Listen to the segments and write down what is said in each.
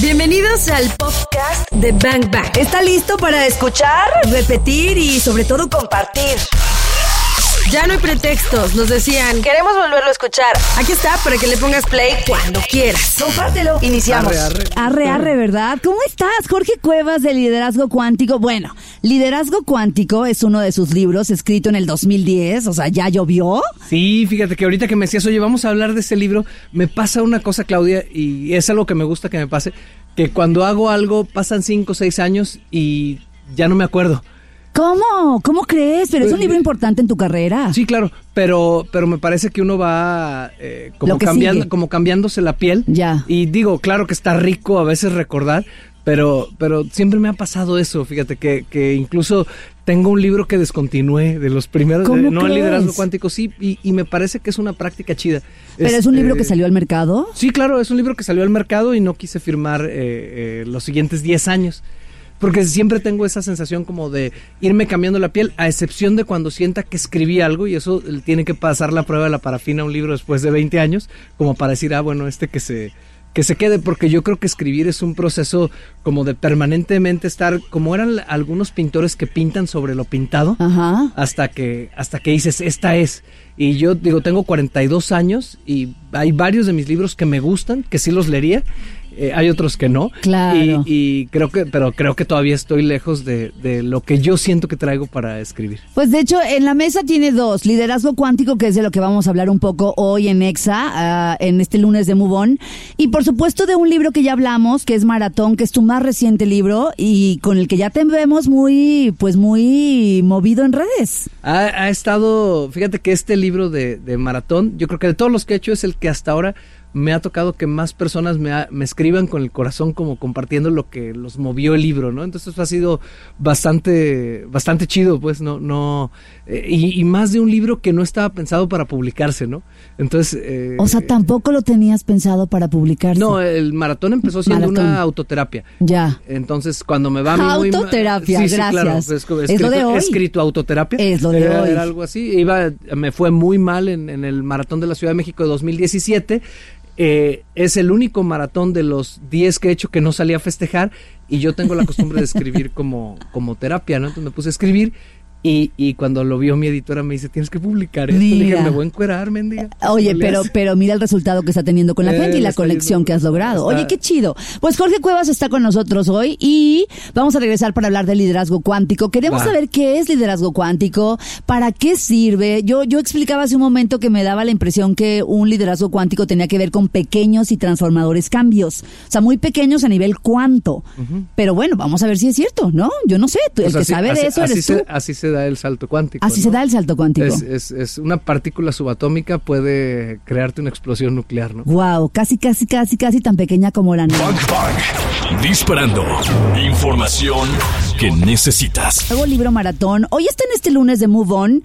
Bienvenidos al podcast de Bang Bang. ¿Está listo para escuchar, repetir y sobre todo compartir? Ya no hay pretextos, nos decían. Queremos volverlo a escuchar. Aquí está para que le pongas play cuando quieras. Compártelo. Iniciamos. Arre, arre, ¿verdad? ¿Cómo estás? Jorge Cuevas de Liderazgo Cuántico. Bueno, Liderazgo Cuántico es uno de sus libros escrito en el 2010, o sea, ¿ya llovió? Sí, fíjate que ahorita que me decías, oye, vamos a hablar de ese libro, me pasa una cosa, Claudia, y es algo que me gusta que me pase, que cuando hago algo pasan cinco o seis años y ya no me acuerdo. ¿Cómo? ¿Cómo crees? Pero es un Pues, libro importante en tu carrera. Sí, claro, pero, pero me parece que uno va eh, como cambiando, sigue. como cambiándose la piel. Ya. Y digo, claro que está rico a veces recordar, pero, pero siempre me ha pasado eso, fíjate, que, que incluso tengo un libro que descontinué de los primeros, ¿Cómo de- no el liderazgo cuántico, sí, y, y me parece que es una práctica chida. Pero es un libro eh, que salió al mercado. Sí, claro, es un libro que salió al mercado y no quise firmar eh, eh, los siguientes 10 años. Porque siempre tengo esa sensación como de irme cambiando la piel, a excepción de cuando sienta que escribí algo y eso eh, tiene que pasar la prueba de la parafina a un libro después de 20 años, como para decir, ah, bueno, este que se, que se quede, porque yo creo que escribir es un proceso como de permanentemente estar, como eran algunos pintores que pintan sobre lo pintado, Ajá. hasta que hasta que dices esta es y yo digo tengo 42 años y hay varios de mis libros que me gustan que sí los leería eh, hay otros que no Claro. y, y creo que pero creo que todavía estoy lejos de, de lo que yo siento que traigo para escribir Pues de hecho, en la mesa tiene dos. Liderazgo cuántico, que es de lo que vamos a hablar un poco hoy en EXA, ah, en este lunes de Move On. Y por supuesto de un libro que ya hablamos, que es Maratón, que es tu más reciente libro y con el que ya te vemos muy, pues muy movido en redes. ha, ha estado fíjate que este libro de, de maratón yo creo que de todos los que he hecho es el que hasta ahora me ha tocado que más personas me, ha- me escriban con el corazón como compartiendo lo que los movió el libro, ¿no? Entonces ha sido bastante, bastante chido, pues, no, no, eh, y, y más de un libro que no estaba pensado para publicarse, ¿no? Entonces, eh, O sea, tampoco lo tenías pensado para publicarse. no, el maratón empezó siendo Maratón. una autoterapia. Ya. Entonces, cuando me va a mí muy ma- Autoterapia, sí, sí, claro, gracias. pues, como Es escrito, lo de hoy. escrito autoterapia. Es lo de era, hoy. era algo así. Iba, me fue muy mal en, en el maratón de la Ciudad de México de 2017. Eh, es el único maratón de los 10 que he hecho que no salí a festejar y yo tengo la costumbre de escribir como, como terapia, ¿no? Entonces me puse a escribir y, y cuando lo vio mi editora me dice, tienes que publicar esto. Le dije, Mira. me voy a encuerar, mendiga. Oye, No le pero, pero mira el resultado que está teniendo con la Eh, gente y la yendo- que has logrado. está- Oye, qué chido. Pues Jorge Cuevas está con nosotros hoy y vamos a regresar para hablar de liderazgo cuántico. Queremos Va. saber qué es liderazgo cuántico, para qué sirve. Yo, yo explicaba hace un momento que me daba la impresión que un liderazgo cuántico tenía que ver con pequeños y transformadores cambios. O sea, muy pequeños a nivel cuánto. Pero bueno, vamos a ver si es cierto, ¿no? Yo no sé. tú- el Pues que sabe así- de eso así eres se, tú. Así se da el salto cuántico. Así ¿no? se da el salto cuántico. Es, es, es una partícula subatómica puede crearte una explosión nuclear, ¿no? Wow, casi, casi, casi, casi tan pequeña como la nave. Bang Bang. Disparando. Información que necesitas. Nuevo libro maratón. Hoy está en este lunes de Move On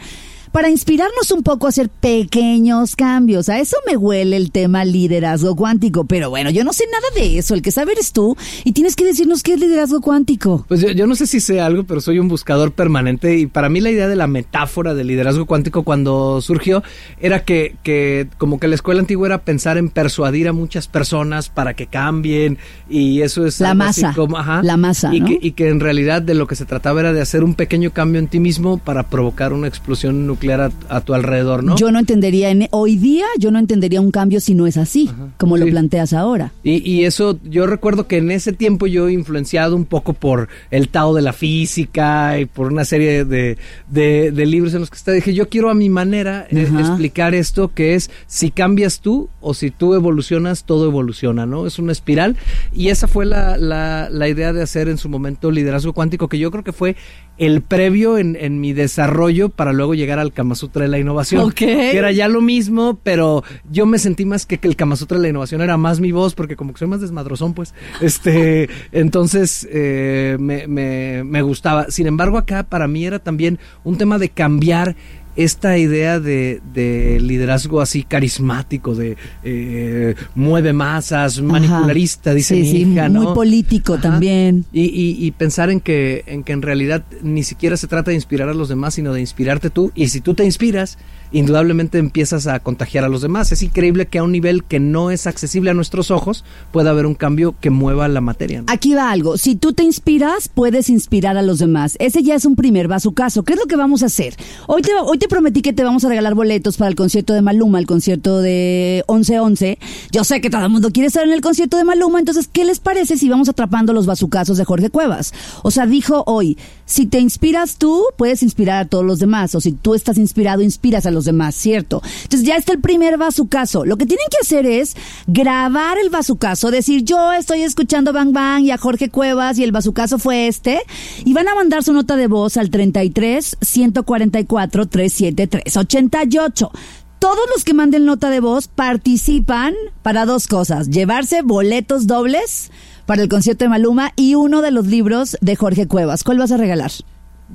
para inspirarnos un poco a hacer pequeños cambios. A eso me huele el tema liderazgo cuántico. Pero bueno, yo no sé nada de eso. El que sabe eres tú y tienes que decirnos qué es liderazgo cuántico. Pues yo, yo no sé si sé algo, pero soy un buscador permanente y para mí la idea de la metáfora del liderazgo cuántico cuando surgió era que, que como que la escuela antigua era pensar en persuadir a muchas personas para que cambien y eso es La masa, como- ajá, la masa, y, ¿no? que, y que en realidad de lo que se trataba era de hacer un pequeño cambio en ti mismo para provocar una explosión nuclear a, a tu alrededor, ¿no? Yo no entendería, en, hoy día yo no entendería un cambio si no es así, como lo planteas ahora. Y, y eso, yo recuerdo que en ese tiempo yo influenciado un poco por el Tao de la física y por una serie de, de, de libros en los que está, dije, yo quiero a mi manera eh, explicar esto, que es si cambias tú o si tú evolucionas, todo evoluciona, ¿no? Es una espiral. Y esa fue la, la, la idea de hacer en su momento liderazgo cuántico, que yo creo que fue el previo en, en mi desarrollo para luego llegar al Kama Sutra de la innovación. Ok. Que era ya lo mismo, pero yo me sentí más que, que el Kama Sutra de la innovación era más mi voz, porque como que soy más desmadrozón, pues. Este, entonces eh, me, me, me gustaba. Sin embargo, acá para mí era también un tema de cambiar esta idea de, de liderazgo así carismático, de eh, mueve masas, manipularista, dice Sí, mi sí, hija, ¿no? muy político Ajá. también. Y, y- y pensar en que, en que en realidad ni siquiera se trata de inspirar a los demás, sino de inspirarte tú. Y si tú te inspiras, indudablemente empiezas a contagiar a los demás. Es increíble que a un nivel que no es accesible a nuestros ojos pueda haber un cambio que mueva la materia. ¿no? Aquí va algo. Si tú te inspiras, puedes inspirar a los demás. Ese ya es un primer caso. ¿Qué es lo que vamos a hacer? Hoy te, hoy te prometí que te vamos a regalar boletos para el concierto de Maluma, el concierto de 11-11. Yo sé que todo el mundo quiere estar en el concierto de Maluma, entonces, ¿qué les parece si vamos atrapando los bazucazos de Jorge Cuevas? O sea, dijo hoy, si te inspiras tú, puedes inspirar a todos los demás. O si tú estás inspirado, inspiras a los demás, ¿cierto? Entonces ya está el primer bazucazo. Lo que tienen que hacer es grabar el bazucazo, decir yo estoy escuchando Bang Bang y a Jorge Cuevas y el bazucazo fue este. Y van a mandar su nota de voz al 33 144 373 88. Todos los que manden nota de voz participan para dos cosas, llevarse boletos dobles para el concierto de Maluma y uno de los libros de Jorge Cuevas. ¿Cuál vas a regalar?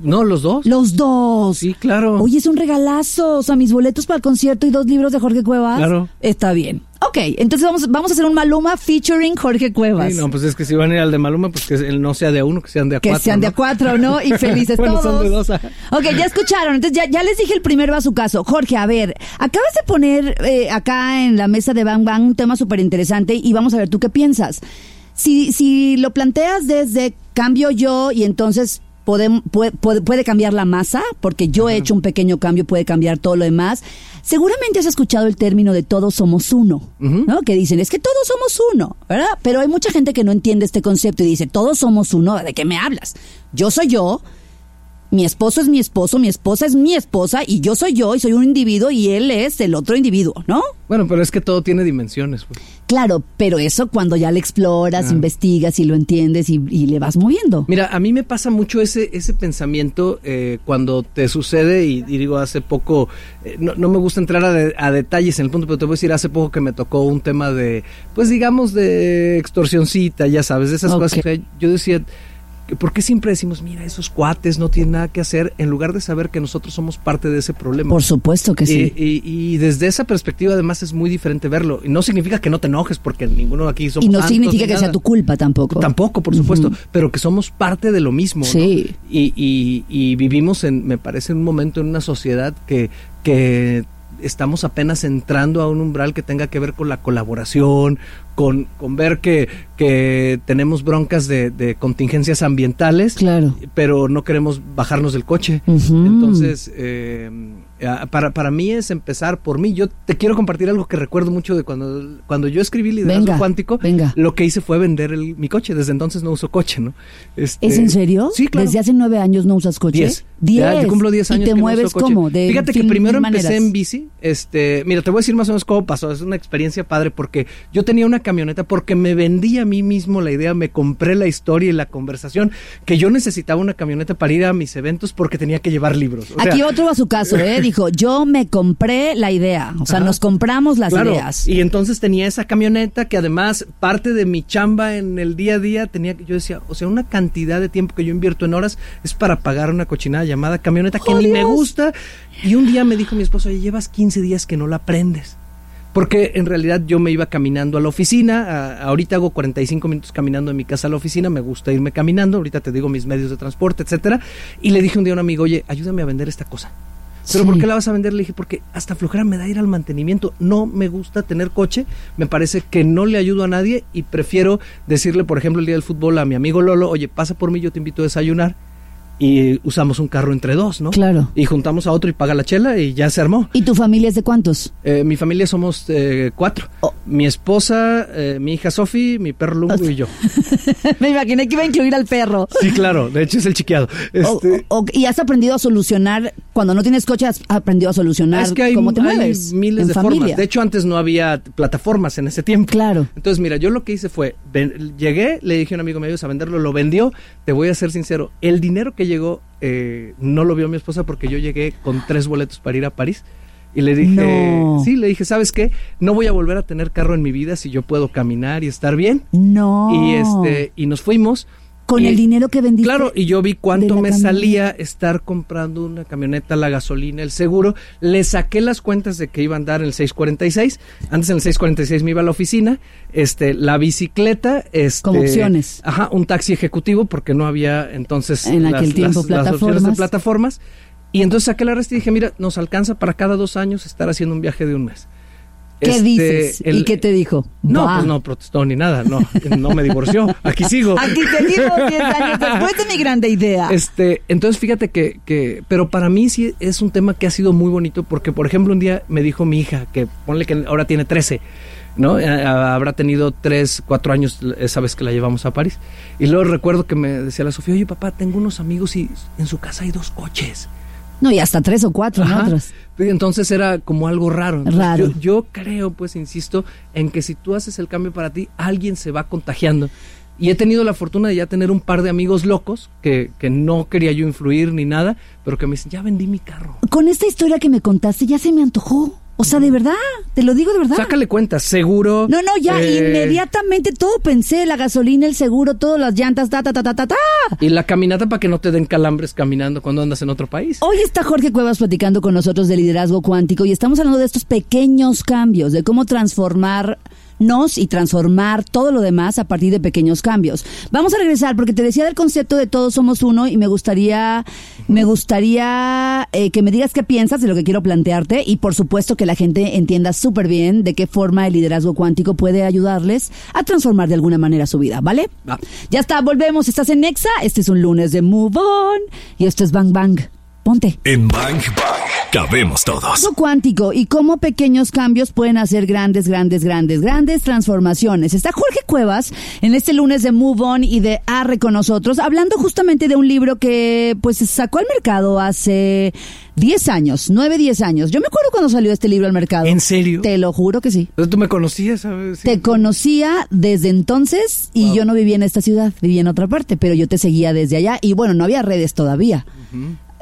No, los dos. Los dos. Sí, claro. Oye, es un regalazo. O sea, mis boletos para el concierto y dos libros de Jorge Cuevas. Claro. Está bien. Ok, entonces vamos, vamos a hacer un Maluma featuring Jorge Cuevas. Sí, no, pues es que si van a ir al de Maluma, pues que él no sea de a uno, que sean de a que cuatro. sean de a cuatro, ¿no? Y felices Bueno, todos. son de dos. Ok, ya escucharon. Entonces ya, ya les dije el primero a su caso. Jorge, a ver, acabas de poner eh, acá en la mesa de Bang Bang un tema súper interesante y vamos a ver tú qué piensas. Si, si lo planteas desde cambio yo y entonces puede, puede, puede cambiar la masa, porque yo he hecho un pequeño cambio, puede cambiar todo lo demás. Seguramente has escuchado el término de todos somos uno. ¿no? Que dicen, es que todos somos uno, ¿verdad? Pero hay mucha gente que no entiende este concepto y dice, todos somos uno, ¿de qué me hablas? Yo soy yo, mi esposo es mi esposo, mi esposa es mi esposa y yo soy yo y soy un individuo y él es el otro individuo, ¿no? Bueno, pero es que todo tiene dimensiones. pues. Claro, pero eso cuando ya lo exploras, Ah. investigas y lo entiendes y, y le vas moviendo. Mira, a mí me pasa mucho ese, ese pensamiento eh, cuando te sucede, y, y digo, hace poco, eh, no, no me gusta entrar a, de- a detalles en el punto, pero te voy a decir, hace poco que me tocó un tema de, pues digamos, de extorsioncita, ya sabes, de esas cosas. que Yo decía, ¿por qué siempre decimos, mira, esos cuates no tienen nada que hacer, en lugar de saber que nosotros somos parte de ese problema? Por supuesto que sí. Y, y- y desde esa perspectiva además es muy diferente verlo. Y no significa que no te enojes porque ninguno aquí somos y no significa ni que sea tu culpa tampoco. Tampoco, por supuesto, pero que somos parte de lo mismo. ¿no? Sí. Y, y- y vivimos en, me parece, en un momento en una sociedad que, que estamos apenas entrando a un umbral que tenga que ver con la colaboración, con, con ver que, que tenemos broncas de, de contingencias ambientales, Claro. pero no queremos bajarnos del coche. Entonces, eh, para, para mí es empezar por mí. Yo te quiero compartir algo que recuerdo mucho de cuando, cuando yo escribí Liderazgo Venga, Cuántico. venga. Lo que hice fue vender el- mi coche. Desde entonces no uso coche, ¿no? Este, ¿Es en serio? Sí, claro. Desde hace nueve años no usas coche. Diez. Diez. Ya, yo cumplo 10 años ¿Y te que no mueves coche. cómo? De Fíjate que primero empecé maneras. en bici. Este, mira, te voy a decir más o menos cómo pasó. Es una experiencia padre porque yo tenía una camioneta porque me vendí a mí mismo la idea, me compré la historia y la conversación que yo necesitaba una camioneta para ir a mis eventos porque tenía que llevar libros. O sea, Aquí otro a su caso, ¿eh? Dijo, yo me compré la idea. O sea, Ajá. nos compramos las Claro, ideas. Y entonces tenía esa camioneta que además parte de mi chamba en el día a día tenía que yo decía, o sea, una cantidad de tiempo que yo invierto en horas es para pagar una cochinada llamada camioneta que ¡Oh, ni me gusta. Y un día me dijo mi esposo, "Oye, llevas 15 días que no la prendes. Porque en realidad yo me iba caminando a la oficina, a- ahorita hago 45 minutos caminando de mi casa a la oficina, me gusta irme caminando, ahorita te digo mis medios de transporte, etcétera, y le dije un día a un amigo, "Oye, ayúdame a vender esta cosa." ¿Pero Sí. por qué la vas a vender? Le dije, porque hasta flojera me da ir al mantenimiento. No me gusta tener coche. Me parece que no le ayudo a nadie y prefiero decirle, por ejemplo, el día del fútbol a mi amigo Lolo, oye, pasa por mí, yo te invito a desayunar. Y usamos un carro entre dos, ¿no? Claro. Y juntamos a otro y paga la chela y ya se armó. ¿Y tu familia es de cuántos? Eh, mi familia somos eh, cuatro. Oh. Mi esposa, eh, mi hija Sofi, mi perro Lungo y yo. me imaginé que iba a incluir al perro. Sí, claro. De hecho es el chiqueado. Este, y has aprendido a solucionar, cuando no tienes coche, has aprendido a solucionar es que hay, cómo te hay miles en de familia. formas. De hecho, antes no había plataformas en ese tiempo. Claro. Entonces, mira, yo lo que hice fue, ven- llegué, le dije a un amigo mío a venderlo, lo vendió, te voy a ser sincero, el dinero que llegó eh, no lo vio mi esposa porque yo llegué con tres boletos para ir a París. Y le dije, No. sí, le dije, ¿sabes qué? No voy a volver a tener carro en mi vida si yo puedo caminar y estar bien. No. Y este, y nos fuimos. Con Y- el dinero que vendiste. Claro, y yo vi de cuánto me camioneta. salía estar comprando una camioneta, la gasolina, el seguro. Le saqué las cuentas de que iba a andar en el 646. Antes en el 646 me iba a la oficina. Este, la bicicleta. Este, Como opciones. Ajá, un taxi ejecutivo porque no había entonces. En aquel tiempo, opciones de plataformas. plataformas. Y entonces saqué la resta y dije, mira, nos alcanza para cada dos años estar haciendo un viaje de un mes. ¿Qué Este, dices? ¿Y qué te dijo? No, pues no protestó ni nada, no, no me divorció, aquí sigo. Aquí seguimos 10 años después de mi grande idea. Este, entonces fíjate que, que, pero para mí sí es un tema que ha sido muy bonito porque, por ejemplo, un día me dijo mi hija, que ponle que ahora tiene 13, ¿no? Eh, Habrá tenido 3, 4 años esa vez que la llevamos a París. Y luego recuerdo que me decía la Sofía, oye papá, tengo unos amigos y en su casa hay dos coches. No, y hasta tres o cuatro. Otros. Y Entonces era como algo raro. Entonces, Raro. Yo, yo creo, pues, insisto, en que si tú haces el cambio para ti, alguien se va contagiando. Y he tenido la fortuna de ya tener un par de amigos locos que, que no quería yo influir ni nada, pero que me dicen, ya vendí mi carro. Con esta historia que me contaste ya se me antojó. O sea, de verdad, te lo digo de verdad. Sácale cuenta, seguro. No, no, ya eh, inmediatamente todo pensé, la gasolina, el seguro, todas las llantas, ta, ta, ta, ta, ta, ta. Y la caminata para que no te den calambres caminando cuando andas en otro país. Hoy está Jorge Cuevas platicando con nosotros de liderazgo cuántico y estamos hablando de estos pequeños cambios, de cómo transformarnos y transformar todo lo demás a partir de pequeños cambios. Vamos a regresar porque te decía del concepto de todos somos uno y me gustaría, me gustaría eh, que me digas qué piensas de lo que quiero plantearte y por supuesto que la gente entienda súper bien de qué forma el liderazgo cuántico puede ayudarles a transformar de alguna manera su vida, ¿vale? Va. Ya está, volvemos. Estás en Nexa. Este es un lunes de Move On. Y esto es Bang Bang. Ponte. En Bang Bang cabemos todos. Liderazgo cuántico y cómo pequeños cambios pueden hacer grandes, grandes, grandes, grandes transformaciones. Está Jorge Cuevas en este lunes de Move On y de Arre con nosotros, hablando justamente de un libro que pues sacó al mercado hace 10 años, 9, 10 años. Yo me acuerdo cuando salió este libro al mercado. ¿En serio? Te lo juro que sí. Entonces, Tú me conocías, ¿sabes? Sí. Te conocía desde entonces y Wow. yo no vivía en esta ciudad, vivía en otra parte, pero yo te seguía desde allá y bueno, no había redes todavía.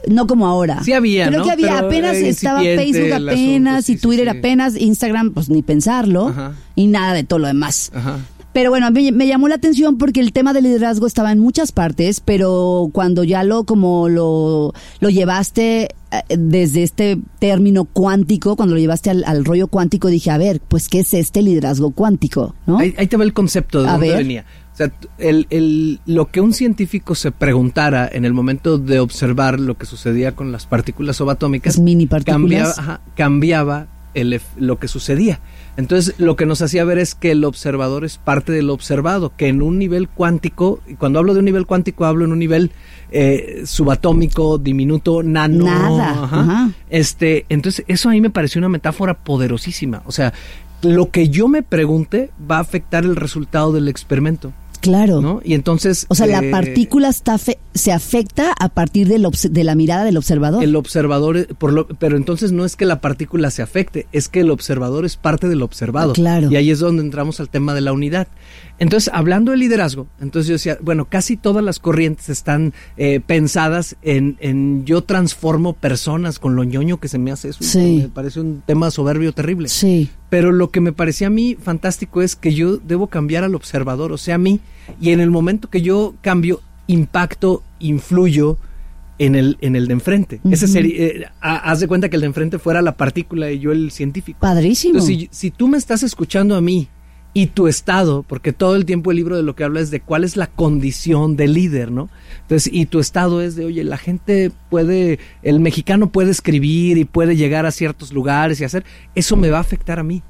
No como ahora. Sí había, Creo ¿no? que había, Pero apenas estaba Facebook apenas asunto, y Twitter sí. apenas, Instagram pues ni pensarlo Ajá. y nada de todo lo demás. Ajá. Pero bueno, a mí me llamó la atención porque el tema del liderazgo estaba en muchas partes, pero cuando ya lo como lo, lo llevaste eh, desde este término cuántico, cuando lo llevaste al, al rollo cuántico, dije, a ver, pues ¿qué es este liderazgo cuántico? ¿no? Ahí, ahí te va el concepto de A dónde ver. venía. Sea, el, el- lo que un científico se preguntara en el momento de observar lo que sucedía con las partículas subatómicas, Las mini partículas. cambiaba, ajá, cambiaba el lo que sucedía. Entonces, lo que nos hacía ver es que el observador es parte del observado, que en un nivel cuántico, y cuando hablo de un nivel cuántico, hablo en un nivel eh, subatómico, diminuto, nano. Nada, ajá. Este, entonces, eso a mí me pareció una metáfora poderosísima. O sea, lo que yo me pregunte va a afectar el resultado del experimento, claro. ¿no? Y entonces... O sea, la eh, partícula está fe- se afecta a partir del de la mirada del observador. El observador, eh, por lo, pero entonces no es que la partícula se afecte, es que el observador es parte del observado. Claro. Y ahí es donde entramos al tema de la unidad. Entonces, hablando de liderazgo, entonces yo decía, bueno, casi todas las corrientes están eh, pensadas en, en yo transformo personas con lo ñoño que se me hace eso. Sí. Me parece un tema soberbio terrible. Sí. Pero lo que me parecía a mí fantástico es que yo debo cambiar al observador, o sea, a mí, y en el momento que yo cambio, impacto, influyo en el, en el de enfrente. Ese sería, eh, ha- haz de cuenta que el de enfrente fuera la partícula y yo el científico. Padrísimo. Entonces, si, si tú me estás escuchando a mí y tu estado, porque todo el tiempo el libro de lo que habla es de cuál es la condición del líder, ¿no? Entonces, y tu estado es de, oye, la gente puede, el mexicano puede escribir y puede llegar a ciertos lugares y hacer, eso me va a afectar a mí.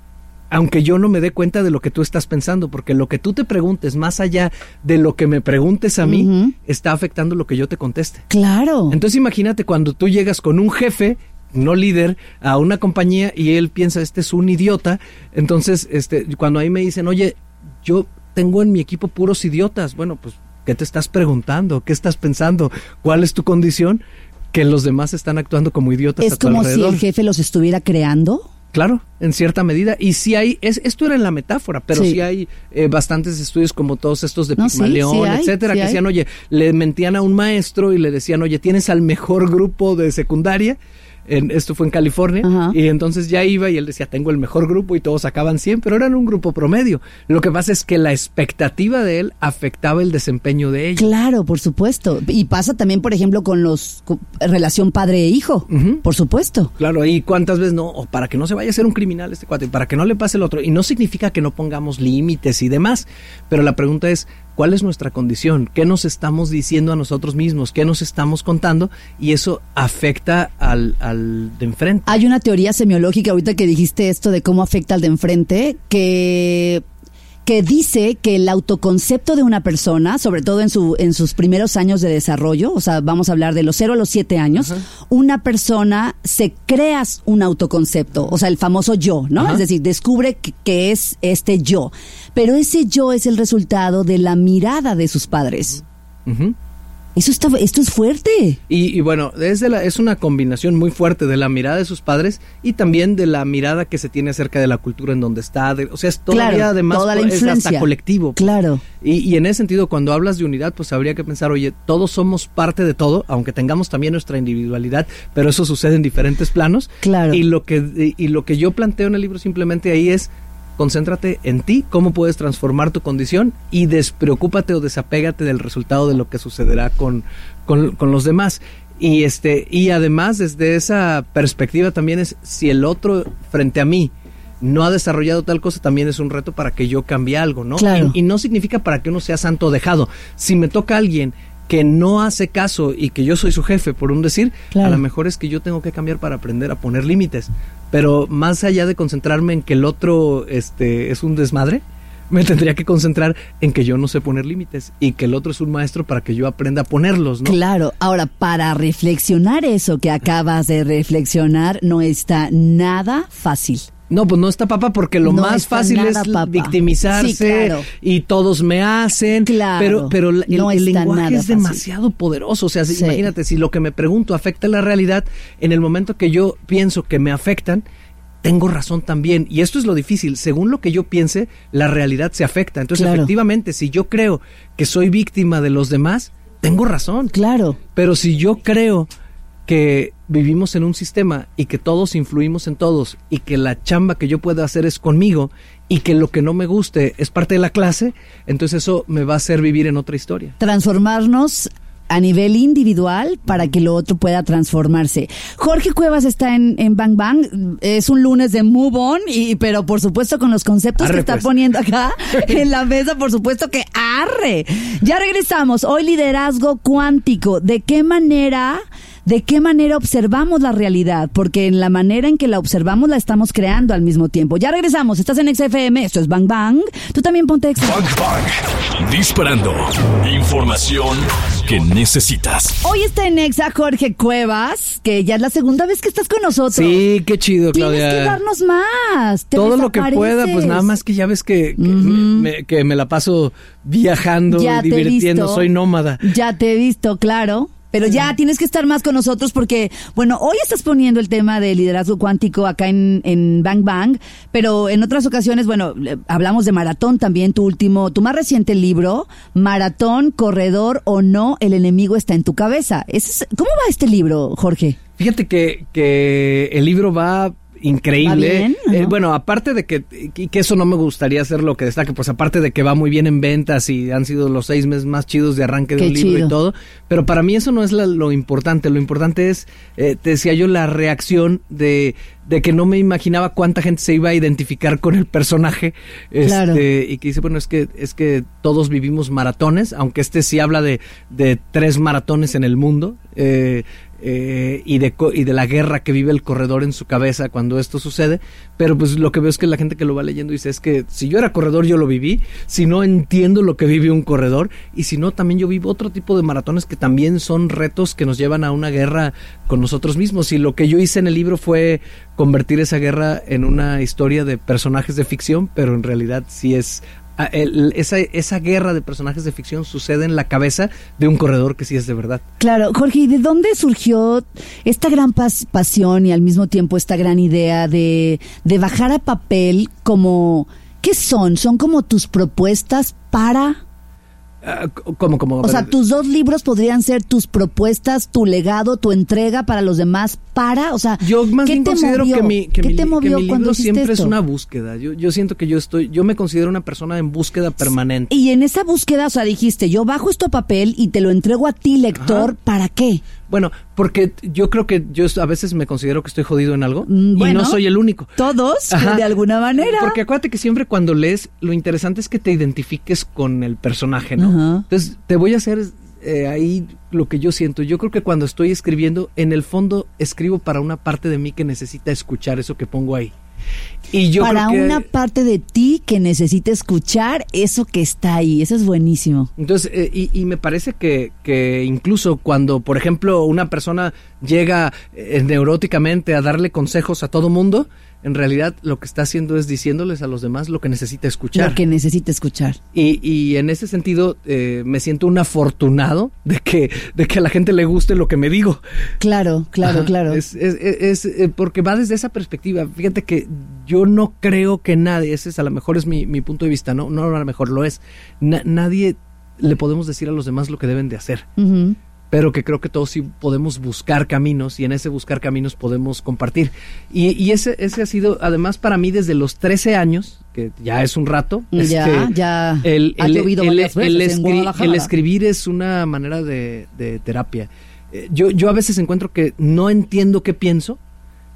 Aunque yo no me dé cuenta de lo que tú estás pensando, porque lo que tú te preguntes, más allá de lo que me preguntes a mí, está afectando lo que yo te conteste. Claro. Entonces imagínate cuando tú llegas con un jefe, no líder, a una compañía y él piensa, este es un idiota. Entonces, este, cuando ahí me dicen, oye, yo tengo en mi equipo puros idiotas, bueno, pues, ¿qué te estás preguntando? ¿Qué estás pensando? ¿Cuál es tu condición? Que los demás están actuando como idiotas es a tu como si el jefe los estuviera creando. Claro, en cierta medida. Y sí hay, es, esto era en la metáfora, pero Sí. sí, hay eh, bastantes estudios como todos estos de No, sí hay, etcétera, que decían, oye, le mentían a un maestro y le decían, oye, tienes al mejor grupo de secundaria, en, esto fue en California, Ajá. y entonces ya iba y él decía, tengo el mejor grupo y todos sacaban 100, pero eran un grupo promedio. Lo que pasa es que la expectativa de él afectaba el desempeño de ellos. Claro, por supuesto. Y pasa también, por ejemplo, con los con relación padre e hijo. Por supuesto. Claro, y cuántas veces no, o para que no se vaya a ser un criminal este cuate, para que no le pase el otro. Y no significa que no pongamos límites y demás, pero la pregunta es, ¿cuál es nuestra condición? ¿Qué nos estamos diciendo a nosotros mismos? ¿Qué nos estamos contando? Y eso afecta al, al de enfrente. Hay una teoría semiológica, ahorita que dijiste esto de cómo afecta al de enfrente, que que dice que el autoconcepto de una persona, sobre todo en, su, en sus primeros años de desarrollo, o sea, vamos a hablar de los 0 a los 7 años, una persona se crea un autoconcepto, o sea, el famoso yo, ¿no? Es decir, descubre que, que es este yo, pero ese yo es el resultado de la mirada de sus padres. Eso está, esto es fuerte. Y, y bueno, es, de la- es una combinación muy fuerte de la mirada de sus padres y también de la mirada que se tiene acerca de la cultura en donde está. de- o sea, es todavía Claro, además toda la es hasta colectivo. Claro. Y, y en ese sentido, cuando hablas de unidad, pues habría que pensar, oye, todos somos parte de todo, aunque tengamos también nuestra individualidad, pero eso sucede en diferentes planos. Claro. Y lo que, y lo que yo planteo en el libro simplemente ahí es, concéntrate en ti, cómo puedes transformar tu condición y despreocúpate o desapégate del resultado de lo que sucederá con, con, con los demás. Y este, y además, desde esa perspectiva también es si el otro frente a mí no ha desarrollado tal cosa, también es un reto para que yo cambie algo, ¿no? Claro. Y, y no significa para que uno sea santo dejado. Si me toca alguien que no hace caso y que yo soy su jefe, por un decir, Claro. a lo mejor es que yo tengo que cambiar para aprender a poner límites. Pero más allá de concentrarme en que el otro este, es un desmadre, me tendría que concentrar en que yo no sé poner límites y que el otro es un maestro para que yo aprenda a ponerlos, ¿no? Claro, ahora para reflexionar eso que acabas de reflexionar no está nada fácil. No, pues no está papa porque lo No más fácil nada es victimizarse Sí, claro. y todos me hacen. Claro, Pero, pero el, no el lenguaje nada es fácil. demasiado poderoso. O sea, Sí. imagínate, si lo que me pregunto afecta la realidad, en el momento que yo pienso que me afectan, tengo razón también. Y esto es lo difícil. Según lo que yo piense, la realidad se afecta. Entonces, Claro. efectivamente, si yo creo que soy víctima de los demás, tengo razón. Claro. Pero si yo creo que vivimos en un sistema y que todos influimos en todos y que la chamba que yo pueda hacer es conmigo y que lo que no me guste es parte de la clase, entonces eso me va a hacer vivir en otra historia. Transformarnos a nivel individual para que lo otro pueda transformarse. Jorge Cuevas está en, en Bang Bang, es un lunes de Move On, y, pero por supuesto con los conceptos Arre, que está pues. poniendo acá en la mesa, por supuesto que arre. Ya regresamos, hoy liderazgo cuántico, ¿de qué manera... ¿De qué manera observamos la realidad? Porque en la manera en que la observamos la estamos creando al mismo tiempo. Ya regresamos, estás en XFM, esto es Bang Bang. Tú también ponte X. Bang Bang. Disparando. Información que necesitas. Hoy está en Exa Jorge Cuevas, que ya es la segunda vez que estás con nosotros. Sí, qué chido, Tienes Claudia. que darnos más. te Todo lo que pueda, pues nada más que ya ves que, que, me, que me la paso viajando, Ya divirtiendo, soy nómada. Ya te he visto, claro. Pero ya tienes que estar más con nosotros porque, bueno, hoy estás poniendo el tema de liderazgo cuántico acá en, en Bang Bang, pero en otras ocasiones, bueno, hablamos de maratón también, tu último, tu más reciente libro, Maratón, Corredor o no, el enemigo está en tu cabeza. ¿Cómo va este libro, Jorge? Fíjate que, que el libro va increíble. Eh, bueno, aparte de que, y que eso no me gustaría hacer lo que destaque, pues aparte de que va muy bien en ventas y han sido los seis meses más chidos de arranque de Qué un libro chido. y todo, pero para mí eso no es la- lo importante. Lo importante es, eh, te decía yo, la reacción de, de que no me imaginaba cuánta gente se iba a identificar con el personaje. Claro. Este, y que dice, bueno, es que, es que todos vivimos maratones, aunque este sí habla de, de tres maratones en el mundo. eh, eh, y, de, y de la guerra que vive el corredor en su cabeza cuando esto sucede, pero pues lo que veo es que la gente que lo va leyendo dice es que si yo era corredor yo lo viví, si no entiendo lo que vive un corredor. Y si no también yo vivo otro tipo de maratones que también son retos que nos llevan a una guerra con nosotros mismos. Y lo que yo hice en el libro fue convertir esa guerra en una historia de personajes de ficción, pero en realidad sí es el- esa, esa guerra de personajes de ficción sucede en la cabeza de un corredor que sí es de verdad. Claro, Jorge, ¿y de dónde surgió esta gran pas- pasión y al mismo tiempo esta gran idea de, de bajar a papel como, ¿qué son? ¿Son como tus propuestas para... Ah, ¿Cómo, cómo? O sea, tus dos libros podrían ser tus propuestas, tu legado, tu entrega para los demás, para, o sea, yo más ¿qué bien te considero movió? que mi, que ¿Qué mi, te que movió mi cuando libro siempre es una búsqueda. Yo, yo siento que yo estoy, yo me considero una persona en búsqueda permanente. Y en esa búsqueda, o sea, dijiste, yo bajo esto a papel y te lo entrego a ti, lector, Ajá. ¿para qué? Bueno, porque yo creo que yo a veces me considero que estoy jodido en algo y no soy el único. Todos, Ajá. de alguna manera. Porque acuérdate que siempre cuando lees, lo interesante es que te identifiques con el personaje, ¿no? Ajá. Entonces, te voy a hacer eh, ahí lo que yo siento. Yo creo que cuando estoy escribiendo, en el fondo escribo para una parte de mí que necesita escuchar eso que pongo ahí. Y yo para creo que- una parte de ti que necesita escuchar eso que está ahí. Eso es buenísimo. Entonces, eh, y, y me parece que, que incluso cuando, por ejemplo, una persona llega eh, neuróticamente a darle consejos a todo mundo, en realidad lo que está haciendo es diciéndoles a los demás lo que necesita escuchar. Lo que necesita escuchar. Y, y en ese sentido eh, me siento un afortunado de que, de que a la gente le guste lo que me digo. Claro, claro, Ajá. claro. Es, es- es- es, eh, porque va desde esa perspectiva. Fíjate que yo no creo que nadie, ese es a lo mejor es mi, mi punto de vista, no, no a lo mejor lo es. Na- nadie le podemos decir a los demás lo que deben de hacer. Ujú. Pero que creo que todos sí podemos buscar caminos y en ese buscar caminos podemos compartir. Y, y ese, ese ha sido, además, para mí desde los 13 años, que ya es un rato. Ya, este, ya el, ha el- llovido el- escri- escribir es una manera de, de terapia. Eh, Yo, yo a veces encuentro que no entiendo qué pienso,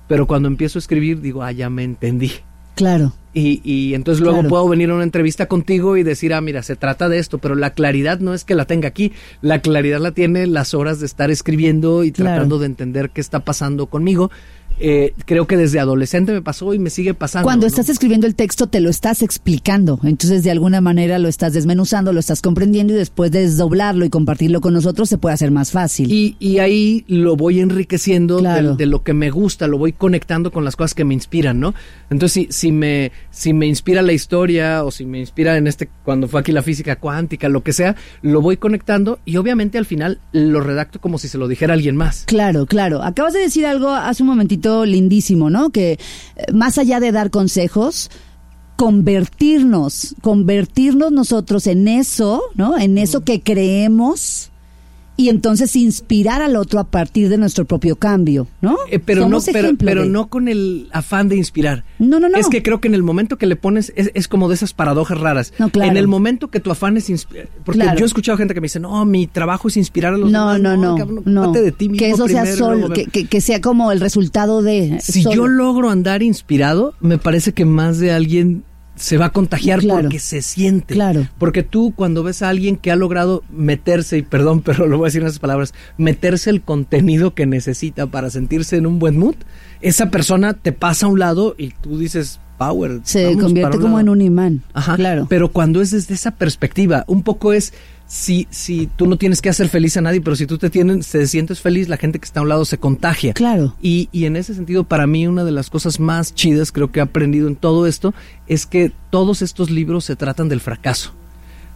pero cuando empiezo a escribir digo, ah, ya me entendí. Claro. Y, y entonces luego Claro. puedo venir a una entrevista contigo y decir, ah, mira, se trata de esto, pero la claridad no es que la tenga aquí, la claridad la tiene las horas de estar escribiendo y Claro. tratando de entender qué está pasando conmigo. Eh, creo que desde adolescente me pasó y me sigue pasando. Cuando ¿no? estás escribiendo el texto te lo estás explicando, entonces de alguna manera lo estás desmenuzando, lo estás comprendiendo y después de desdoblarlo y compartirlo con nosotros se puede hacer más fácil. Y, y ahí lo voy enriqueciendo Claro. de, de lo que me gusta, lo voy conectando con las cosas que me inspiran, ¿no? Entonces, si, si, me, si me inspira la historia o si me inspira en este, cuando fue aquí la física cuántica, lo que sea, lo voy conectando y obviamente al final lo redacto como si se lo dijera alguien más. Claro, claro. Acabas de decir algo hace un momentito lindísimo, ¿no? Que eh, más allá de dar consejos, convertirnos, convertirnos nosotros en eso, ¿no? En eso que creemos y entonces inspirar al otro a partir de nuestro propio cambio, ¿no? Eh, pero no, pero, ejemplo pero de- no con el afán de inspirar. No, no, no. Es que creo que en el momento que le pones, es, es como de esas paradojas raras. No, claro. En el momento que tu afán es inspirar. Porque Claro. yo he escuchado gente que me dice, no, mi trabajo es inspirar a los No, demás. no, no, cabrón, no. de ti mismo que eso sea primero, sol, luego que, que- que sea como el resultado de. Si solo. yo logro andar inspirado, me parece que más de alguien se va a contagiar Claro. porque se siente. Claro. Porque tú cuando ves a alguien que ha logrado meterse, y perdón, pero lo voy a decir en esas palabras, meterse el contenido que necesita para sentirse en un buen mood, esa persona te pasa a un lado y tú dices, power. se convierte como lado". en un imán. Ajá, Claro. pero cuando es desde esa perspectiva, un poco es si, si tú no tienes que hacer feliz a nadie, pero si tú te, tienes, te sientes feliz, la gente que está a un lado se contagia. Claro. Y, y en ese sentido, para mí, una de las cosas más chidas, creo que he aprendido en todo esto, es que todos estos libros se tratan del fracaso.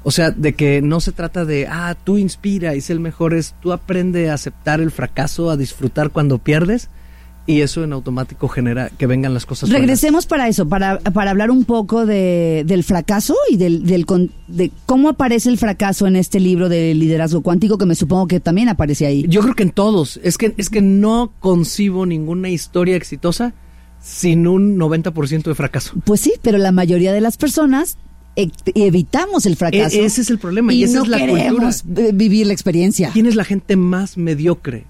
O sea, de que no se trata de, ah, tú inspira y sé el mejor, es tú aprende a aceptar el fracaso, a disfrutar cuando pierdes, y eso en automático genera que vengan las cosas buenas. Regresemos para eso, para, para hablar un poco de, del fracaso y del, del con- de cómo aparece el fracaso en este libro de liderazgo cuántico, que me supongo que también aparece ahí. Yo creo que en todos. Es que, es que no concibo ninguna historia exitosa sin un 90% de fracaso. Pues sí, pero la mayoría de las personas e- evitamos el fracaso. E- ese es el problema y, esa no es la queremos cultura. vivir la experiencia. ¿Quién es la gente más mediocre?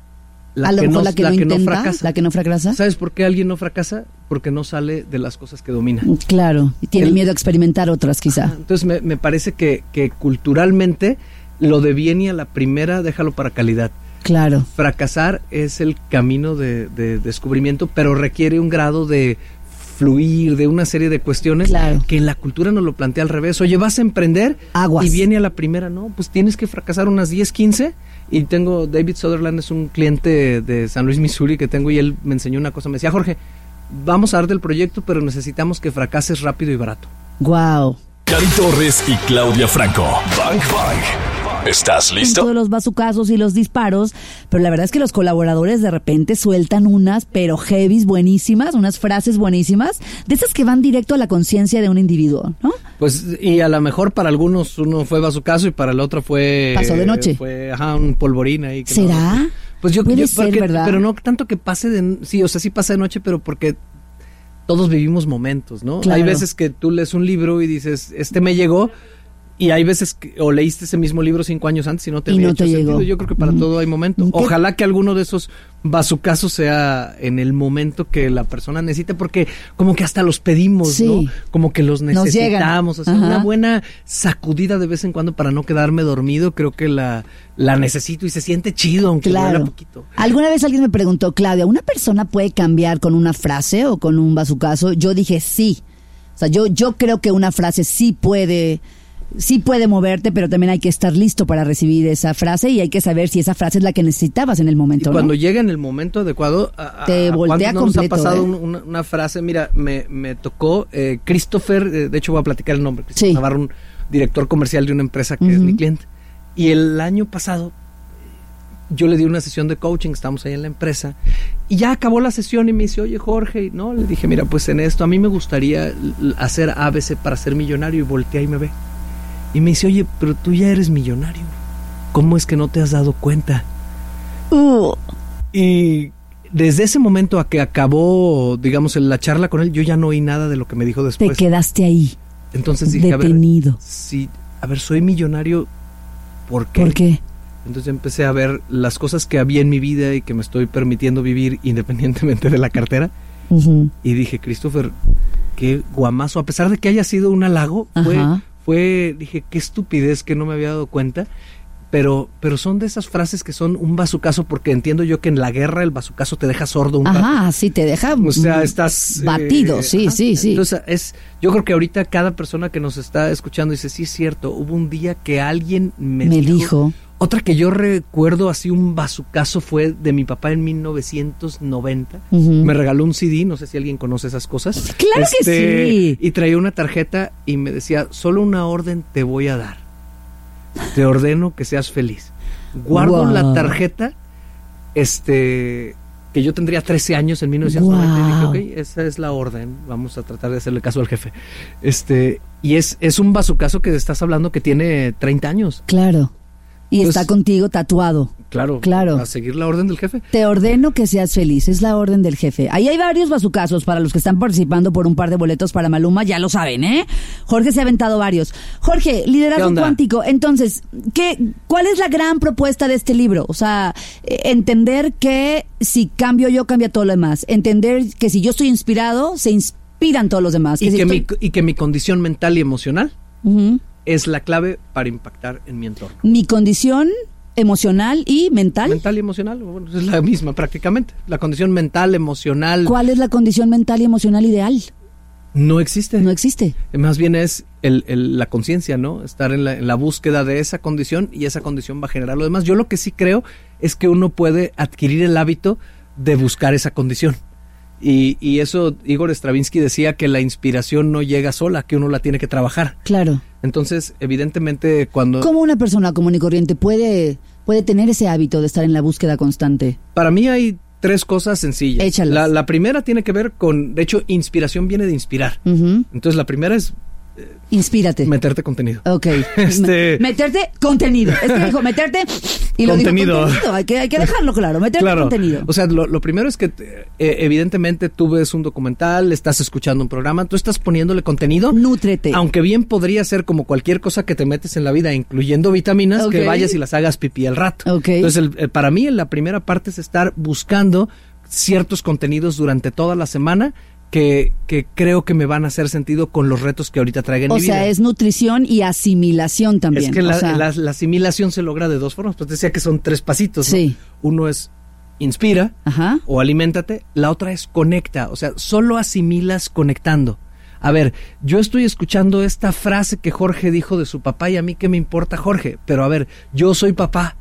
A lo mejor la que no intenta, fracasa. la que no fracasa. ¿Sabes por qué alguien no fracasa? Porque no sale de las cosas que domina. Claro, y tiene El- miedo a experimentar otras quizá. Entonces me, me parece que, que culturalmente lo de bien y a la primera déjalo para calidad. Claro. Fracasar es el camino de, de descubrimiento, pero requiere un grado de fluir, de una serie de cuestiones Claro. que en la cultura nos lo plantea al revés. Oye, vas a emprender Aguas. y viene a la primera, no, pues tienes que fracasar unas 10, 15. Y tengo, David Sutherland es un cliente de San Luis, Missouri que tengo y él me enseñó una cosa. Me decía, Jorge, vamos a dar del proyecto, pero necesitamos que fracases rápido y barato. Wow. Cari Torres y Claudia Franco. Bang Bang. ¿Estás listo? Todos los bazucazos y los disparos, pero la verdad es que los colaboradores de repente sueltan unas, pero heavies buenísimas, unas frases buenísimas, de esas que van directo a la conciencia de un individuo, ¿no? Pues, y a lo mejor para algunos uno fue bazucazo y para el otro fue... Pasó de noche. Fue, ajá, un polvorín ahí. que ¿Será? no- pues yo, Puede yo- ser, porque- ¿verdad? pero no tanto que pase de... Sí, o sea, sí pasa de noche, pero porque todos vivimos momentos, ¿no? Claro. Hay veces que tú lees un libro y dices, este me llegó, y hay veces que o leíste ese mismo libro cinco años antes y no te Y había no hecho te sentido. llegó. Yo creo que para Ujú. todo hay momento. ¿Qué- Ojalá que alguno de esos bazucazos sea en el momento que la persona necesite, porque como que hasta los pedimos, Sí. ¿no? Como que los necesitamos. O sea, Ajá. una buena sacudida de vez en cuando para no quedarme dormido, creo que la, la necesito y se siente chido, aunque duela Claro. poquito. Alguna vez alguien me preguntó, Claudia, ¿una persona puede cambiar con una frase o con un bazucazo? Yo dije sí. O sea, yo, yo creo que una frase sí puede, sí puede moverte, pero también hay que estar listo para recibir esa frase y hay que saber si esa frase es la que necesitabas en el Y momento. ¿no? cuando llega en el momento adecuado, a, Te a voltea nos ha pasado ¿eh? un- una, una frase, mira, me, me tocó eh, Christopher, eh, de hecho voy a platicar el nombre, Christopher Sí. Navarro, un director comercial de una empresa que es Ujú. mi cliente. Y el año pasado yo le di una sesión de coaching, estamos ahí en la empresa, y ya acabó la sesión y me dice, oye Jorge, y no, le dije, mira, pues en esto a mí me gustaría hacer ABC para ser millonario y voltea y me ve. Y me dice, oye, pero tú ya eres millonario. ¿Cómo es que no te has dado cuenta? Uh, Y desde ese momento a que acabó, digamos, la charla con él, yo ya no oí nada de lo que me dijo te después. quedaste ahí, Entonces dije, a ver, detenido. si, a ver, soy millonario, ¿por qué? ¿Por qué? Entonces empecé a ver las cosas que había en mi vida y que me estoy permitiendo vivir independientemente de la cartera. Ujú. Y dije, Christopher, qué guamazo, a pesar de que haya sido un halago, Ajá. fue, dije, qué estupidez que no me había dado cuenta. Pero, pero son de esas frases que son un bazucazo, porque entiendo yo que en la guerra el bazucazo te deja sordo un rato. Ajá, sí, te deja O sea, mm, estás... batido, eh, sí, ajá. sí, sí. Entonces, es, yo creo que ahorita cada persona que nos está escuchando dice, sí es cierto, hubo un día que alguien me, me dijo. Otra que yo recuerdo así un bazucazo fue de mi papá en 1990. Ujú. Me regaló un CD, no sé si alguien conoce esas cosas. Este, Claro que sí. Y traía una tarjeta y me decía, solo una orden te voy a dar. Te ordeno que seas feliz. Guardo Wow. la tarjeta, este, que yo tendría 13 años en 1990 Wow. y dije, ok, esa es la orden, vamos a tratar de hacerle caso al jefe. Este, y es, es un bazucazo que estás hablando que tiene 30 años. Claro. Y Pues- está contigo tatuado. Claro, Claro. a seguir la orden del jefe. Te ordeno que seas feliz, es la orden del jefe. Ahí hay varios bazucazos para los que están participando por un par de boletos para Maluma, ya lo saben, ¿eh? Jorge se ha aventado varios. Jorge, ¿Qué liderazgo cuántico. Entonces, ¿qué, ¿cuál es la gran propuesta de este libro? O sea, eh, entender que si cambio yo, cambia todo lo demás. Entender que si yo estoy inspirado, se inspiran todos los demás. Y si que, mi, y que mi condición mental y emocional. Es la clave para impactar en mi entorno. Mi condición emocional y mental. Mental y emocional, bueno, es la misma prácticamente. La condición mental, emocional, ¿Cuál es la condición mental y emocional ideal? no existe. No existe. Más bien es el, el- la conciencia, ¿no? Estar en la, en la búsqueda de esa condición y esa condición va a generar lo demás. Yo lo que sí creo es que uno puede adquirir el hábito de buscar esa condición. Y, y eso, Igor Stravinsky decía que la inspiración no llega sola, que uno la tiene que trabajar. Claro. Entonces, evidentemente, cuando... ¿Cómo una persona común y corriente puede, puede tener ese hábito de estar en la búsqueda constante? Para mí hay tres cosas sencillas. Échalas. La, la primera tiene que ver con, de hecho, inspiración viene de inspirar. Entonces, la primera es Inspírate. meterte contenido. Ok. Este- Me- Meterte contenido. Este dijo meterte y lo Contenido. dijo contenido. Hay que, hay que dejarlo claro. Meterte Claro. contenido. O sea, lo, lo primero es que eh, evidentemente tú ves un documental, estás escuchando un programa, tú estás poniéndole contenido. Nútrete. Aunque bien podría ser como cualquier cosa que te metes en la vida, incluyendo vitaminas, que vayas y las hagas pipí al rato. Ok. Entonces, el- el- para mí, la primera parte es estar buscando ciertos contenidos durante toda la semana que, que creo que me van a hacer sentido con los retos que ahorita traigan O mi vida. sea, es nutrición y asimilación también. Es que O la, sea, la- la asimilación se logra de dos formas. Pues decía que son tres pasitos. ¿no? Sí. Uno es inspira Ajá. o aliméntate. La otra es conecta. O sea, solo asimilas conectando. A ver, yo estoy escuchando esta frase que Jorge dijo de su papá y a mí qué me importa Jorge. Pero a ver, yo soy papá.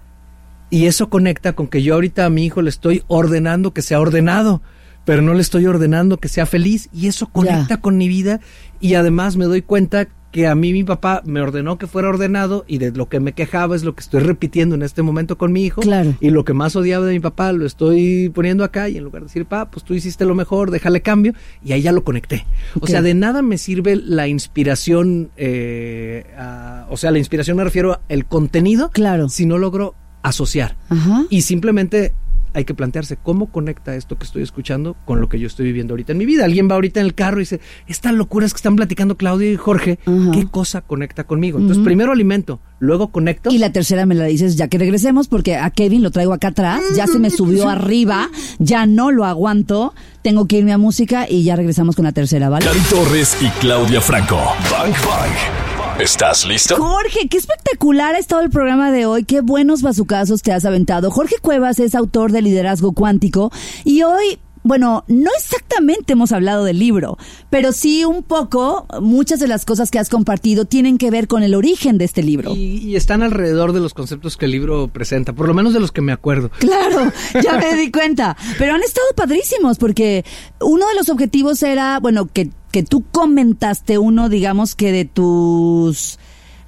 Y eso conecta con que yo ahorita a mi hijo le estoy ordenando que sea ordenado, pero no le estoy ordenando que sea feliz. Y eso conecta con mi vida. Y además me doy cuenta que a mí mi papá me ordenó que fuera ordenado y de lo que me quejaba es lo que estoy repitiendo en este momento con mi hijo. Claro. Y lo que más odiaba de mi papá lo estoy poniendo acá y en lugar de decir, pa, pues tú hiciste lo mejor, déjale cambio. Y ahí ya lo conecté. O sea, de nada me sirve la inspiración, eh, a- o sea, la inspiración me refiero al contenido. Claro. Si no logro asociar. Ajá. Y simplemente hay que plantearse cómo conecta esto que estoy escuchando con lo que yo estoy viviendo ahorita en mi vida. Alguien va ahorita en el carro y dice, estas locuras que están platicando Claudia y Jorge. ¿qué cosa conecta conmigo? Entonces, primero alimento, luego conecto. Y la tercera me la dices ya que regresemos porque a Kevin lo traigo acá atrás, ya se me subió arriba, ya no lo aguanto, tengo que irme a música y ya regresamos con la tercera, ¿vale? Cari Torres y Claudia Franco. Bang Bang. ¿Estás listo? Jorge, qué espectacular ha estado el programa de hoy, qué buenos bazucazos te has aventado. Jorge Cuevas es autor de Liderazgo Cuántico y hoy... Bueno, no exactamente hemos hablado del libro, pero sí un poco, muchas de las cosas que has compartido tienen que ver con el origen de este libro. Y, y están alrededor de los conceptos que el libro presenta, por lo menos de los que me acuerdo. Claro, ya me di cuenta. Pero han estado padrísimos porque uno de los objetivos era, bueno, que, que tú comentaste uno, digamos que de tus...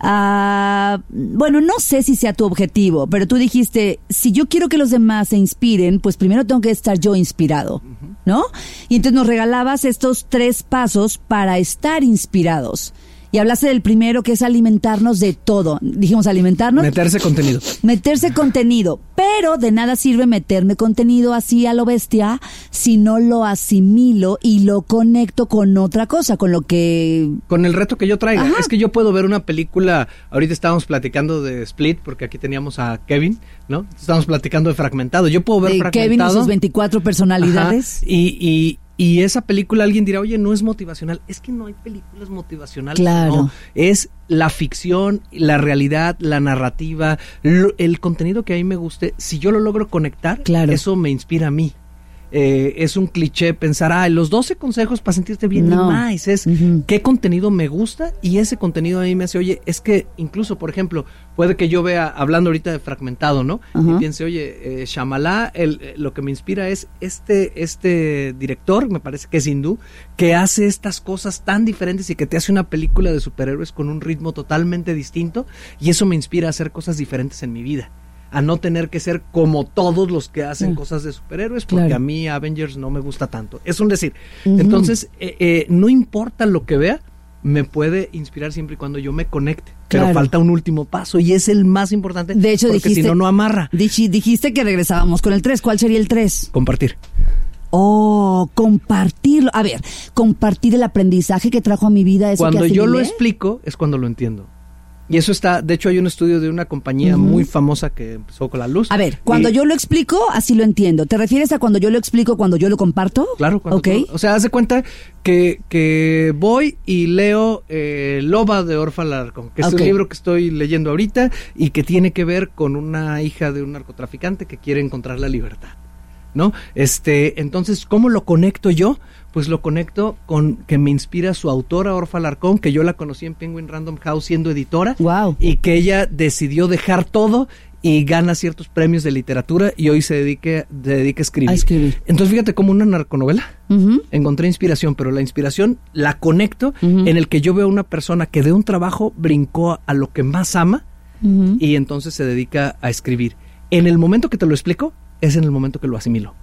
ah, bueno, no sé si sea tu objetivo, pero tú dijiste, si yo quiero que los demás se inspiren, pues primero tengo que estar yo inspirado, ¿no? Y entonces nos regalabas estos tres pasos para estar inspirados. Y hablaste del primero que es alimentarnos de todo. Dijimos alimentarnos Meterse contenido. meterse contenido, pero de nada sirve meterme contenido así a lo bestia si no lo asimilo y lo conecto con otra cosa, con lo que... Con el reto que yo traiga. Ajá. Es que yo puedo ver una película, ahorita estábamos platicando de Split, porque aquí teníamos a Kevin, ¿no? Estábamos platicando de Fragmentado. Yo puedo ver de Fragmentado. Kevin y sus 24 personalidades. Ajá. Y, y, y esa película alguien dirá, oye, no es motivacional. Es que no hay películas motivacionales. Claro. No, es la ficción, la realidad, la narrativa, lo- el contenido que a mí me guste. Si yo lo logro conectar, Claro. eso me inspira a mí. Eh, es un cliché pensar, ah, los 12 consejos para sentirte bien No. y más. Es qué contenido me gusta y ese contenido a mí me hace, oye, es que incluso, por ejemplo, puede que yo vea, hablando ahorita de fragmentado, ¿no? Y piense, oye, eh, Shyamalan, el, eh, lo que me inspira es este, este director, me parece que es hindú, que hace estas cosas tan diferentes y que te hace una película de superhéroes con un ritmo totalmente distinto y eso me inspira a hacer cosas diferentes en mi vida. A no tener que ser como todos los que hacen Mm. cosas de superhéroes, porque Claro. a mí Avengers no me gusta tanto. Es un decir. Entonces, eh, eh, no importa lo que vea, me puede inspirar siempre y cuando yo me conecte. Pero Claro. falta un último paso y es el más importante. De hecho, porque dijiste... si no, no amarra. Dij- dijiste que regresábamos con el 3. ¿Cuál sería el 3? Compartir. Oh, compartirlo. A ver, compartir el aprendizaje que trajo a mi vida. Eso Cuando que yo lo explico es cuando lo entiendo. Y eso está, de hecho hay un estudio de una compañía muy famosa que empezó con la luz. A ver, cuando Y- yo lo explico, así lo entiendo. ¿Te refieres a cuando yo lo explico, cuando yo lo comparto? Claro, cuando Ok. tú- o sea, haz de cuenta que, que voy y leo eh, Loba de Orfa Larcón, que es un libro que estoy leyendo ahorita y que tiene que ver con una hija de un narcotraficante que quiere encontrar la libertad. ¿No? Este, entonces, ¿cómo lo conecto yo? Pues lo conecto con que me inspira su autora Orfa Larcón, que yo la conocí en Penguin Random House siendo editora Wow. y que ella decidió dejar todo y gana ciertos premios de literatura y hoy se dedique, se dedica a escribir. A escribir. Entonces fíjate como una narconovela. Ujú. Encontré inspiración, pero la inspiración la conecto en el que yo veo a una persona que de un trabajo brincó a lo que más ama y entonces se dedica a escribir. En el momento que te lo explico, es en el momento que lo asimilo,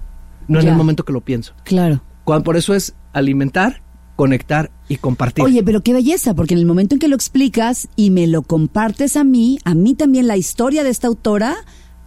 no en el momento que lo pienso. Claro. Cuando, por eso es alimentar, conectar y compartir. Oye, pero qué belleza, porque en el momento en que lo explicas y me lo compartes a mí, a mí también la historia de esta autora,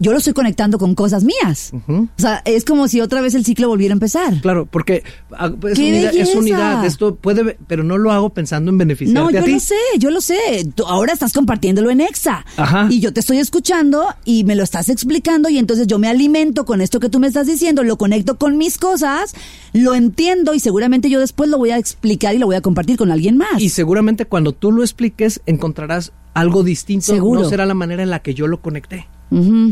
yo lo estoy conectando con cosas mías. Ujú. O sea, es como si otra vez el ciclo volviera a empezar. Claro, porque ah, es, ¡Qué unidad, es belleza! unidad, esto puede, pero no lo hago pensando en beneficiarte No, a yo ti. lo sé, yo lo sé. Tú ahora estás compartiéndolo en Exa. Ajá. Y yo te estoy escuchando y me lo estás explicando y entonces yo me alimento con esto que tú me estás diciendo, lo conecto con mis cosas, lo entiendo y seguramente yo después lo voy a explicar y lo voy a compartir con alguien más. Y seguramente cuando tú lo expliques encontrarás algo distinto. Seguro. No será la manera en la que yo lo conecté.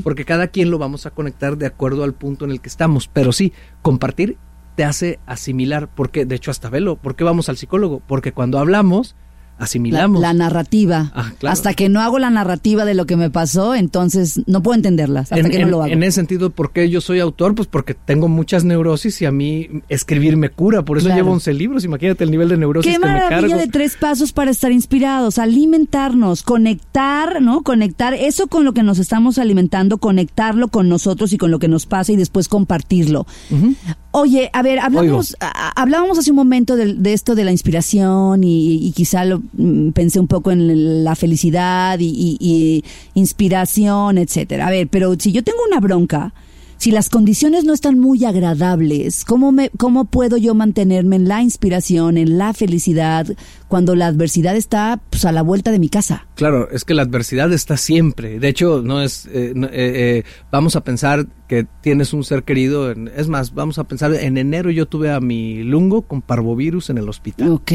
Porque cada quien lo vamos a conectar de acuerdo al punto en el que estamos. Pero sí, compartir te hace asimilar. Porque, de hecho, hasta velo. ¿Por qué vamos al psicólogo? Porque cuando hablamos, asimilamos. La, narrativa. Ah, claro. Hasta que no hago la narrativa de lo que me pasó, entonces no puedo entenderla. Hasta en, que no en- lo hago. en ese sentido, ¿por qué yo soy autor? Pues porque tengo muchas neurosis y a mí escribir me cura. Por eso Claro. llevo 11 libros. Imagínate el nivel de neurosis Qué que me maravilla cargo. de tres pasos para estar inspirados, alimentarnos, conectar, ¿no? Conectar eso con lo que nos estamos alimentando, conectarlo con nosotros y con lo que nos pasa y después compartirlo. Oye, a ver, hablamos, a- hablábamos hace un momento de, de esto de la inspiración y, y quizá lo, pensé un poco en la felicidad y, y- y inspiración, etcétera. A ver, pero si yo tengo una bronca, si las condiciones no están muy agradables, ¿cómo, me, ¿cómo puedo yo mantenerme en la inspiración, en la felicidad, cuando la adversidad está pues, a la vuelta de mi casa? Claro, es que la adversidad está siempre. De hecho, no es. eh, no, eh, eh, vamos a pensar que tienes un ser querido. en- es más, vamos a pensar. En enero yo tuve a mi lungo con parvovirus en el hospital. Ok.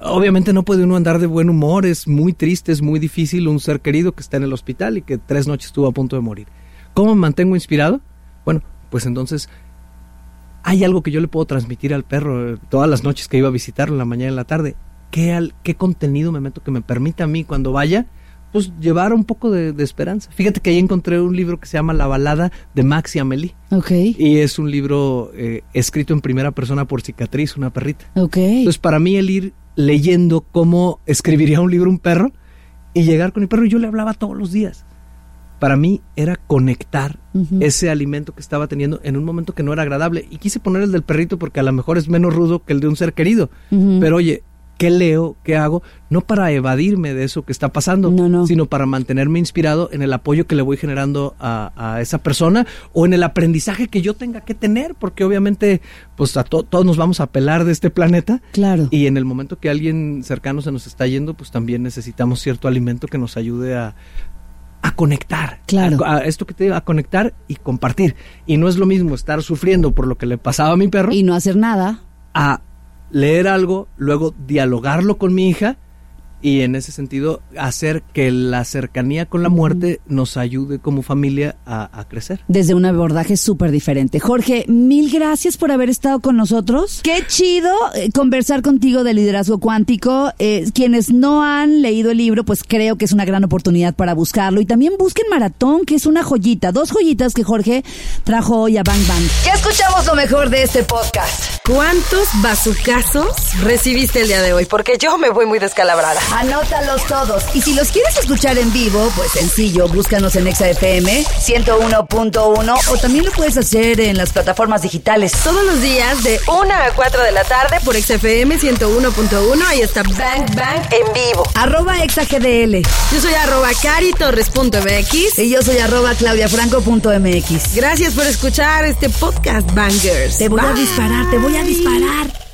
Obviamente no puede uno andar de buen humor. Es muy triste, es muy difícil un ser querido que está en el hospital y que tres noches estuvo a punto de morir. ¿Cómo me mantengo inspirado? Bueno, pues entonces hay algo que yo le puedo transmitir al perro eh, todas las noches que iba a visitarlo en la mañana y en la tarde. ¿Qué, al- qué contenido me meto que me permita a mí cuando vaya? Pues llevar un poco de, de esperanza. Fíjate que ahí encontré un libro que se llama La balada de Max y Amelie. Ok. Y es un libro eh, escrito en primera persona por Cicatriz, una perrita. Ok. Entonces, para mí el ir leyendo cómo escribiría un libro un perro y llegar con mi perro, y yo le hablaba todos los días. Para mí era conectar ese alimento que estaba teniendo en un momento que no era agradable. Y quise poner el del perrito porque a lo mejor es menos rudo que el de un ser querido. Pero oye, ¿qué leo? ¿Qué hago? No para evadirme de eso que está pasando, No, no. sino para mantenerme inspirado en el apoyo que le voy generando a, a esa persona o en el aprendizaje que yo tenga que tener, porque obviamente pues a to- todos nos vamos a pelar de este planeta. Claro. Y en el momento que alguien cercano se nos está yendo, pues también necesitamos cierto alimento que nos ayude a, a conectar. Claro. A, a esto que te digo, a conectar y compartir. Y no es lo mismo estar sufriendo por lo que le pasaba a mi perro Y no hacer nada. a leer algo, luego dialogarlo con mi hija y en ese sentido hacer que la cercanía con la muerte nos ayude como familia a, a crecer. desde un abordaje súper diferente. Jorge, mil gracias por haber estado con nosotros. Qué chido eh, conversar contigo de liderazgo cuántico. Eh, quienes no han leído el libro, pues creo que es una gran oportunidad para buscarlo. Y también busquen Maratón, que es una joyita. Dos joyitas que Jorge trajo hoy a Bang Bang. Ya escuchamos lo mejor de este podcast. ¿Cuántos bazucazos recibiste el día de hoy? Porque yo me voy muy descalabrada. Anótalos todos. Y si los quieres escuchar en vivo, pues sencillo, búscanos en ExaFM 101.1 o también lo puedes hacer en las plataformas digitales. Todos los días de 1 a 4 de la tarde por XFM 101.1. Ahí está Bang Bang. en vivo. Arroba ExaGDL. Yo soy arroba caritorres.mx. Y yo soy arroba claudiafranco.mx. Gracias por escuchar este podcast, Bangers. Te voy a disparar, te voy a disparar.